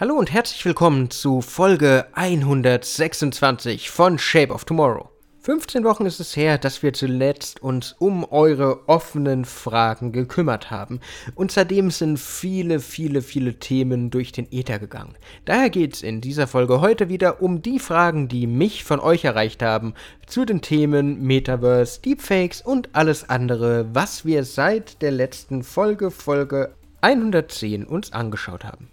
Hallo und herzlich willkommen zu Folge 126 von Shape of Tomorrow. 15 Wochen ist es her, dass wir zuletzt uns um eure offenen Fragen gekümmert haben. Und seitdem sind viele, viele, viele Themen durch den Äther gegangen. Daher geht es in dieser Folge heute wieder um die Fragen, die mich von euch erreicht haben, zu den Themen Metaverse, Deepfakes und alles andere, was wir seit der letzten Folge, Folge 110 uns angeschaut haben.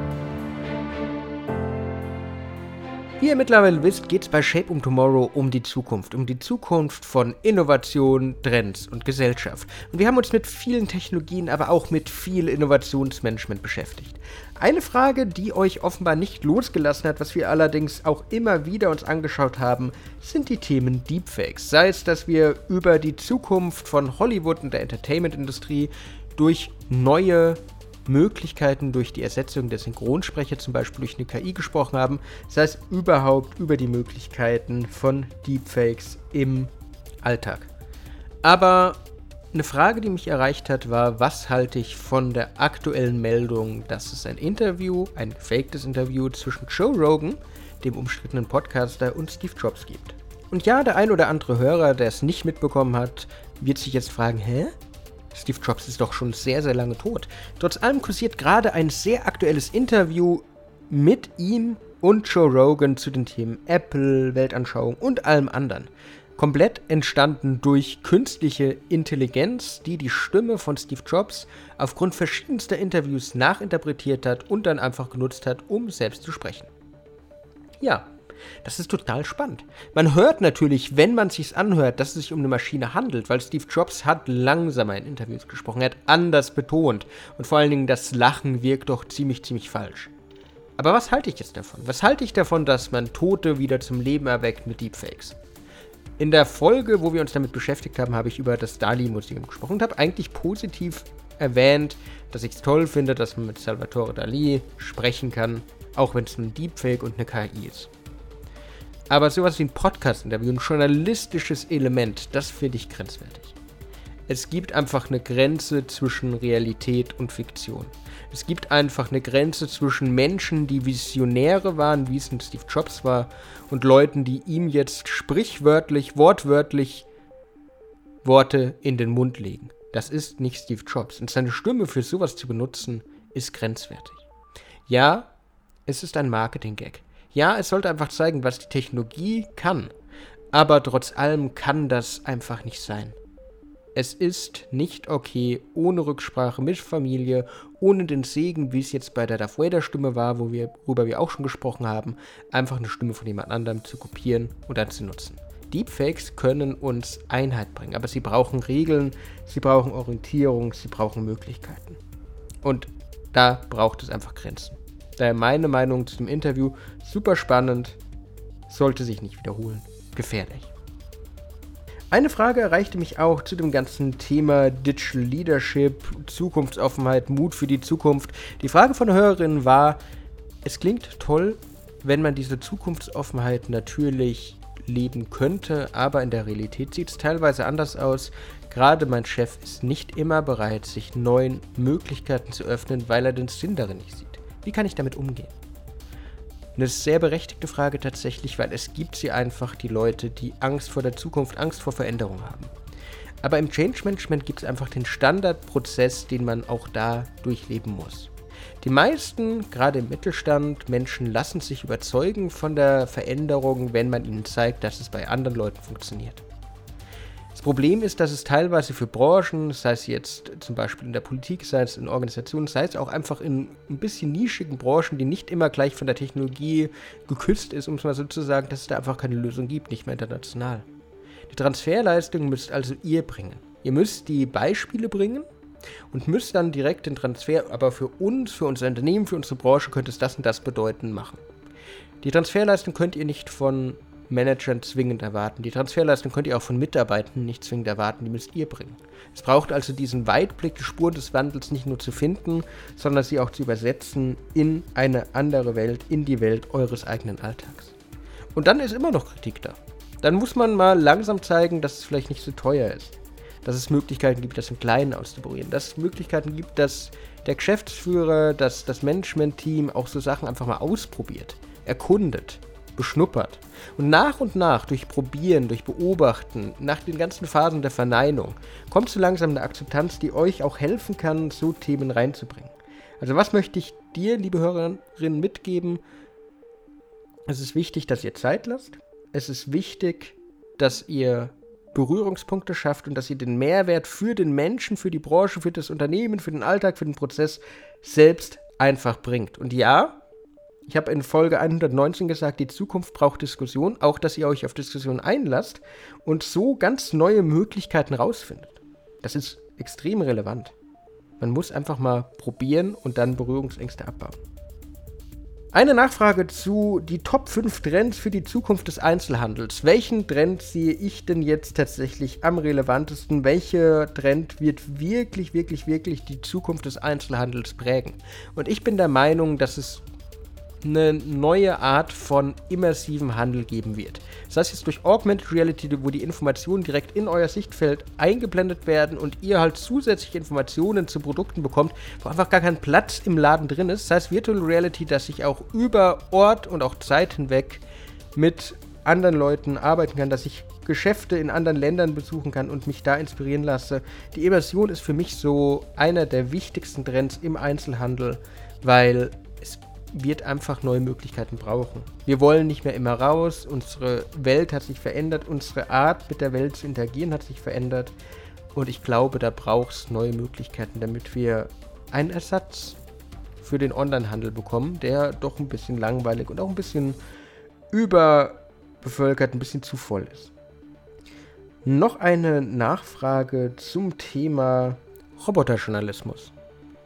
Wie ihr mittlerweile wisst, geht es bei Shape of Tomorrow um die Zukunft, um die Zukunft von Innovation, Trends und Gesellschaft. Und wir haben uns mit vielen Technologien, aber auch mit viel Innovationsmanagement beschäftigt. Eine Frage, die euch offenbar nicht losgelassen hat, was wir allerdings auch immer wieder uns angeschaut haben, sind die Themen Deepfakes. Sei es, dass wir über die Zukunft von Hollywood und der Entertainment-Industrie durch neue Möglichkeiten durch die Ersetzung der Synchronsprecher, zum Beispiel durch eine KI gesprochen haben, sei es überhaupt über die Möglichkeiten von Deepfakes im Alltag. Aber eine Frage, die mich erreicht hat, war, was halte ich von der aktuellen Meldung, dass es ein Interview, ein gefaktes Interview zwischen Joe Rogan, dem umstrittenen Podcaster, und Steve Jobs gibt. Und ja, der ein oder andere Hörer, der es nicht mitbekommen hat, wird sich jetzt fragen, hä? Steve Jobs ist doch schon sehr, sehr lange tot. Trotz allem kursiert gerade ein sehr aktuelles Interview mit ihm und Joe Rogan zu den Themen Apple, Weltanschauung und allem anderen. Komplett entstanden durch künstliche Intelligenz, die die Stimme von Steve Jobs aufgrund verschiedenster Interviews nachinterpretiert hat und dann einfach genutzt hat, um selbst zu sprechen. Ja, das ist total spannend. Man hört natürlich, wenn man sich's anhört, dass es sich um eine Maschine handelt, weil Steve Jobs hat langsamer in Interviews gesprochen, er hat anders betont und vor allen Dingen das Lachen wirkt doch ziemlich, ziemlich falsch. Aber was halte ich jetzt davon? Was halte ich davon, dass man Tote wieder zum Leben erweckt mit Deepfakes? In der Folge, wo wir uns damit beschäftigt haben, habe ich über das Dali-Museum gesprochen und habe eigentlich positiv erwähnt, dass ich es toll finde, dass man mit Salvatore Dali sprechen kann, auch wenn es ein Deepfake und eine KI ist. Aber sowas wie ein Podcast-Interview, ein journalistisches Element, das finde ich grenzwertig. Es gibt einfach eine Grenze zwischen Realität und Fiktion. Es gibt einfach eine Grenze zwischen Menschen, die Visionäre waren, wie es ein Steve Jobs war, und Leuten, die ihm jetzt sprichwörtlich, wortwörtlich Worte in den Mund legen. Das ist nicht Steve Jobs. Und seine Stimme für sowas zu benutzen, ist grenzwertig. Ja, es ist ein Marketing-Gag. Ja, es sollte einfach zeigen, was die Technologie kann. Aber trotz allem kann das einfach nicht sein. Es ist nicht okay, ohne Rücksprache mit Familie, ohne den Segen, wie es jetzt bei der Darth Vader Stimme war, wo wir, worüber wir auch schon gesprochen haben, einfach eine Stimme von jemand anderem zu kopieren und dann zu nutzen. Deepfakes können uns Einheit bringen, aber sie brauchen Regeln, sie brauchen Orientierung, sie brauchen Möglichkeiten. Und da braucht es einfach Grenzen. Daher meine Meinung zu dem Interview super spannend, sollte sich nicht wiederholen. Gefährlich. Eine Frage erreichte mich auch zu dem ganzen Thema Digital Leadership, Zukunftsoffenheit, Mut für die Zukunft. Die Frage von der Hörerin war, es klingt toll, wenn man diese Zukunftsoffenheit natürlich leben könnte, aber in der Realität sieht es teilweise anders aus. Gerade mein Chef ist nicht immer bereit, sich neuen Möglichkeiten zu öffnen, weil er den Sinn darin nicht sieht. Wie kann ich damit umgehen? Eine sehr berechtigte Frage tatsächlich, weil es gibt sie einfach, die Leute, die Angst vor der Zukunft, Angst vor Veränderung haben. Aber im Change Management gibt es einfach den Standardprozess, den man auch da durchleben muss. Die meisten, gerade im Mittelstand, Menschen lassen sich überzeugen von der Veränderung, wenn man ihnen zeigt, dass es bei anderen Leuten funktioniert. Das Problem ist, dass es teilweise für Branchen, sei es jetzt zum Beispiel in der Politik, sei es in Organisationen, sei es auch einfach in ein bisschen nischigen Branchen, die nicht immer gleich von der Technologie geküsst ist, um es mal so zu sagen, dass es da einfach keine Lösung gibt, nicht mehr international. Die Transferleistung müsst also ihr bringen. Ihr müsst die Beispiele bringen und müsst dann direkt den Transfer, aber für uns, für unser Unternehmen, für unsere Branche könnte es das und das bedeuten, machen. Die Transferleistung könnt ihr nicht von Managern zwingend erwarten. Die Transferleistung könnt ihr auch von Mitarbeitern nicht zwingend erwarten, die müsst ihr bringen. Es braucht also diesen Weitblick, die Spur des Wandels nicht nur zu finden, sondern sie auch zu übersetzen in eine andere Welt, in die Welt eures eigenen Alltags. Und dann ist immer noch Kritik da. dann muss man mal langsam zeigen, dass es vielleicht nicht so teuer ist. Dass es Möglichkeiten gibt, das im Kleinen auszuprobieren. Dass es Möglichkeiten gibt, dass der Geschäftsführer, dass das Management-Team auch so Sachen einfach mal ausprobiert, erkundet, beschnuppert. Und nach und nach, durch Probieren, durch Beobachten, nach den ganzen Phasen der Verneinung, kommt so langsam eine Akzeptanz, die euch auch helfen kann, so Themen reinzubringen. Also was möchte ich dir, liebe Hörerinnen, mitgeben? Es ist wichtig, dass ihr Zeit lasst. Es ist wichtig, dass ihr Berührungspunkte schafft und dass ihr den Mehrwert für den Menschen, für die Branche, für das Unternehmen, für den Alltag, für den Prozess selbst einfach bringt. Und ja, ich habe in Folge 119 gesagt, die Zukunft braucht Diskussion, auch dass ihr euch auf Diskussion einlasst und so ganz neue Möglichkeiten rausfindet. Das ist extrem relevant. Man muss einfach mal probieren und dann Berührungsängste abbauen. Eine Nachfrage zu die Top 5 Trends für die Zukunft des Einzelhandels. Welchen Trend sehe ich denn jetzt tatsächlich am relevantesten? Welcher Trend wird wirklich, wirklich, wirklich die Zukunft des Einzelhandels prägen? Und ich bin der Meinung, dass es eine neue Art von immersivem Handel geben wird. Das heißt jetzt durch Augmented Reality, wo die Informationen direkt in euer Sichtfeld eingeblendet werden und ihr halt zusätzliche Informationen zu Produkten bekommt, wo einfach gar kein Platz im Laden drin ist. Das heißt Virtual Reality, dass ich auch über Ort und auch Zeit hinweg mit anderen Leuten arbeiten kann, dass ich Geschäfte in anderen Ländern besuchen kann und mich da inspirieren lasse. Die Immersion ist für mich so einer der wichtigsten Trends im Einzelhandel, weil wird einfach neue Möglichkeiten brauchen. Wir wollen nicht mehr immer raus, unsere Welt hat sich verändert, unsere Art mit der Welt zu interagieren hat sich verändert und ich glaube, da braucht es neue Möglichkeiten, damit wir einen Ersatz für den Onlinehandel bekommen, der doch ein bisschen langweilig und auch ein bisschen überbevölkert, ein bisschen zu voll ist. Noch eine Nachfrage zum Thema Roboterjournalismus.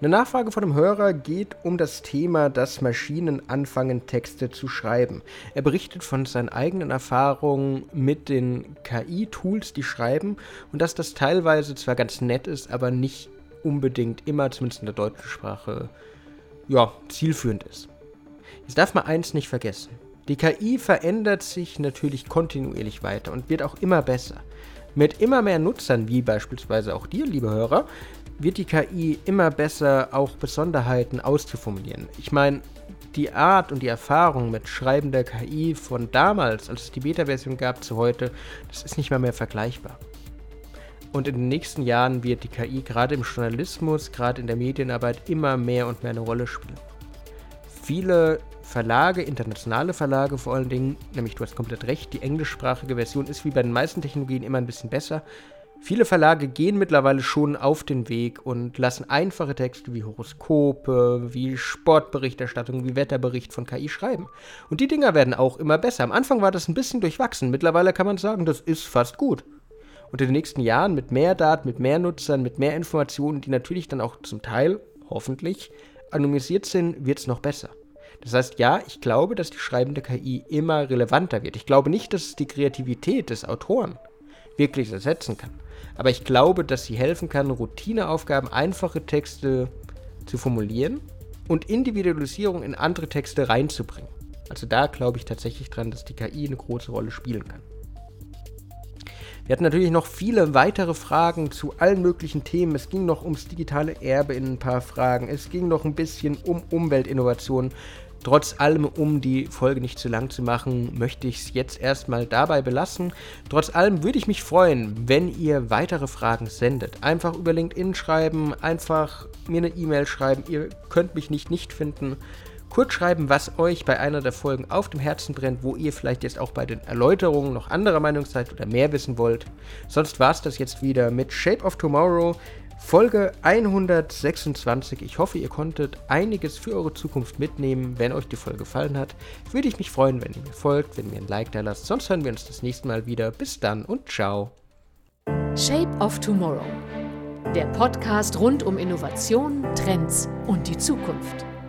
Eine Nachfrage von einem Hörer geht um das Thema, dass Maschinen anfangen, Texte zu schreiben. Er berichtet von seinen eigenen Erfahrungen mit den KI-Tools, die schreiben, und dass das teilweise zwar ganz nett ist, aber nicht unbedingt immer, zumindest in der deutschen Sprache, ja, zielführend ist. Jetzt darf man eins nicht vergessen. Die KI verändert sich natürlich kontinuierlich weiter und wird auch immer besser. Mit immer mehr Nutzern, wie beispielsweise auch dir, liebe Hörer, wird die KI immer besser, auch Besonderheiten auszuformulieren. Ich meine, die Art und die Erfahrung mit Schreiben der KI von damals, als es die Beta-Version gab, zu heute, das ist nicht mal mehr vergleichbar. Und in den nächsten Jahren wird die KI gerade im Journalismus, gerade in der Medienarbeit immer mehr und mehr eine Rolle spielen. Viele Verlage, internationale Verlage vor allen Dingen, nämlich du hast komplett recht, die englischsprachige Version ist wie bei den meisten Technologien immer ein bisschen besser, Viele Verlage gehen mittlerweile schon auf den Weg und lassen einfache Texte wie Horoskope, wie Sportberichterstattung, wie Wetterbericht von KI schreiben. Und die Dinger werden auch immer besser. Am Anfang war das ein bisschen durchwachsen. Mittlerweile kann man sagen, das ist fast gut. Und in den nächsten Jahren mit mehr Daten, mit mehr Nutzern, mit mehr Informationen, die natürlich dann auch zum Teil, hoffentlich, anonymisiert sind, wird es noch besser. Das heißt, ja, ich glaube, dass die schreibende KI immer relevanter wird. Ich glaube nicht, dass es die Kreativität des Autoren wirklich ersetzen kann. Aber ich glaube, dass sie helfen kann, Routineaufgaben, einfache Texte zu formulieren und Individualisierung in andere Texte reinzubringen. Also da glaube ich tatsächlich dran, dass die KI eine große Rolle spielen kann. Wir hatten natürlich noch viele weitere Fragen zu allen möglichen Themen. Es ging noch ums digitale Erbe in ein paar Fragen. Es ging noch ein bisschen um Umweltinnovation. Trotz allem, um die Folge nicht zu lang zu machen, möchte ich es jetzt erstmal dabei belassen. Trotz allem würde ich mich freuen, wenn ihr weitere Fragen sendet. Einfach über LinkedIn schreiben, einfach mir eine E-Mail schreiben. Ihr könnt mich nicht nicht finden. Kurz schreiben, was euch bei einer der Folgen auf dem Herzen brennt, wo ihr vielleicht jetzt auch bei den Erläuterungen noch anderer Meinung seid oder mehr wissen wollt. Sonst war es das jetzt wieder mit Shape of Tomorrow. Folge 126. Ich hoffe, ihr konntet einiges für eure Zukunft mitnehmen. Wenn euch die Folge gefallen hat, würde ich mich freuen, wenn ihr mir folgt, wenn ihr mir ein Like da lasst. Sonst hören wir uns das nächste Mal wieder. Bis dann und ciao. Shape of Tomorrow. Der Podcast rund um Innovation, Trends und die Zukunft.